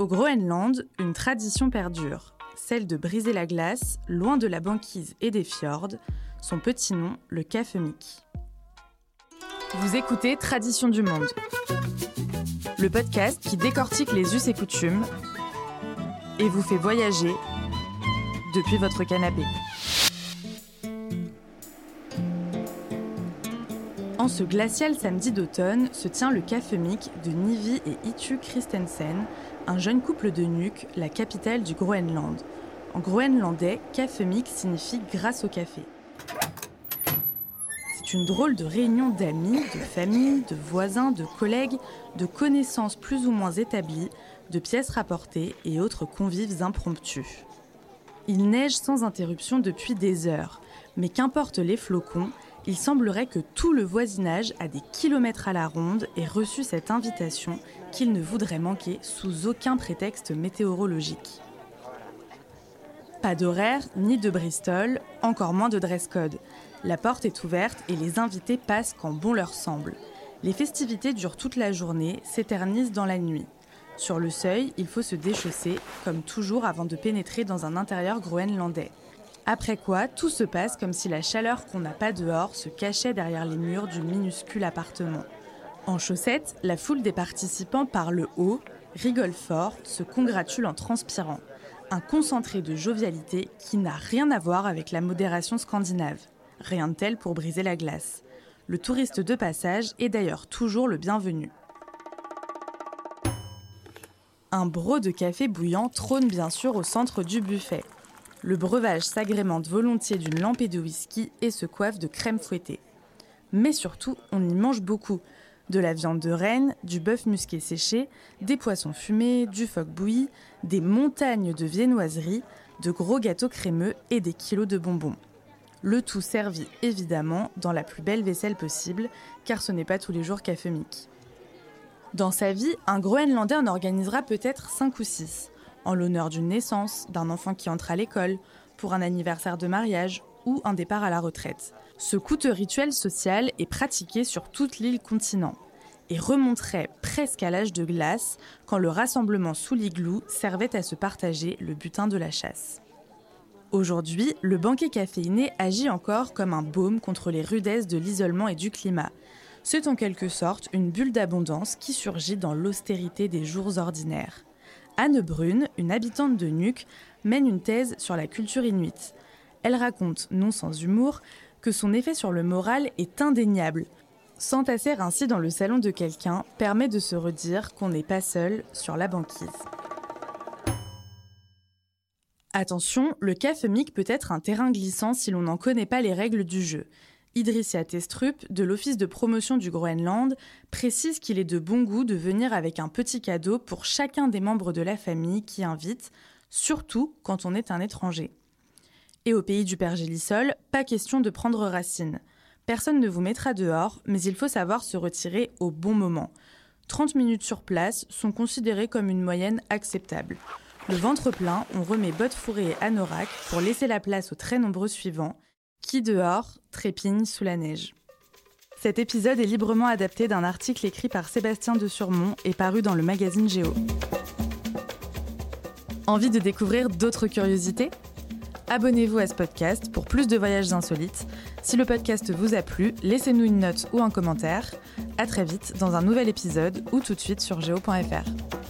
Au Groenland, une tradition perdure, celle de briser la glace, loin de la banquise et des fjords, son petit nom, le Kafemik. Vous écoutez Tradition du Monde, le podcast qui décortique les us et coutumes et vous fait voyager depuis votre canapé. En ce glacial samedi d'automne se tient le Kafemik de Nivi et Itu Christensen, un jeune couple de Nuuk, la capitale du Groenland. En groenlandais, Kafemik signifie grâce au café. C'est une drôle de réunion d'amis, de familles, de voisins, de collègues, de connaissances plus ou moins établies, de pièces rapportées et autres convives impromptus. Il neige sans interruption depuis des heures, mais qu'importe les flocons, il semblerait que tout le voisinage, à des kilomètres à la ronde, ait reçu cette invitation qu'il ne voudrait manquer sous aucun prétexte météorologique. Pas d'horaire, ni de Bristol, encore moins de dress code. La porte est ouverte et les invités passent quand bon leur semble. Les festivités durent toute la journée, s'éternisent dans la nuit. Sur le seuil, il faut se déchausser, comme toujours avant de pénétrer dans un intérieur groenlandais. Après quoi, tout se passe comme si la chaleur qu'on n'a pas dehors se cachait derrière les murs du minuscule appartement. En chaussettes, la foule des participants parle haut, rigole fort, se congratule en transpirant. Un concentré de jovialité qui n'a rien à voir avec la modération scandinave. Rien de tel pour briser la glace. Le touriste de passage est d'ailleurs toujours le bienvenu. Un broc de café bouillant trône bien sûr au centre du buffet. Le breuvage s'agrémente volontiers d'une lampée de whisky et se coiffe de crème fouettée. Mais surtout, on y mange beaucoup. De la viande de renne, du bœuf musqué séché, des poissons fumés, du phoque bouilli, des montagnes de viennoiseries, de gros gâteaux crémeux et des kilos de bonbons. Le tout servi évidemment dans la plus belle vaisselle possible, car ce n'est pas tous les jours cafémique. Dans sa vie, un Groenlandais en organisera peut-être 5 ou 6 en l'honneur d'une naissance, d'un enfant qui entre à l'école, pour un anniversaire de mariage ou un départ à la retraite. Ce coûteux rituel social est pratiqué sur toute l'île continent et remonterait presque à l'âge de glace quand le rassemblement sous l'igloo servait à se partager le butin de la chasse. Aujourd'hui, le banquet caféiné agit encore comme un baume contre les rudesses de l'isolement et du climat. C'est en quelque sorte une bulle d'abondance qui surgit dans l'austérité des jours ordinaires. Anne Brune, une habitante de Nuuk, mène une thèse sur la culture inuite. Elle raconte, non sans humour, que son effet sur le moral est indéniable. S'entasser ainsi dans le salon de quelqu'un permet de se redire qu'on n'est pas seul sur la banquise. Attention, le cafémique peut être un terrain glissant si l'on n'en connaît pas les règles du jeu. Idrissia Testrup, de l'Office de promotion du Groenland, précise qu'il est de bon goût de venir avec un petit cadeau pour chacun des membres de la famille qui invite, surtout quand on est un étranger. Et au pays du pergélisol, pas question de prendre racine. Personne ne vous mettra dehors, mais il faut savoir se retirer au bon moment. 30 minutes sur place sont considérées comme une moyenne acceptable. Le ventre plein, on remet bottes fourrées et anorak pour laisser la place aux très nombreux suivants qui dehors trépigne sous la neige Cet épisode est librement adapté d'un article écrit par Sébastien de Surmont et paru dans le magazine Géo. Envie de découvrir d'autres curiosités? Abonnez-vous à ce podcast pour plus de voyages insolites. Si le podcast vous a plu, laissez-nous une note ou un commentaire. À très vite dans un nouvel épisode ou tout de suite sur geo.fr.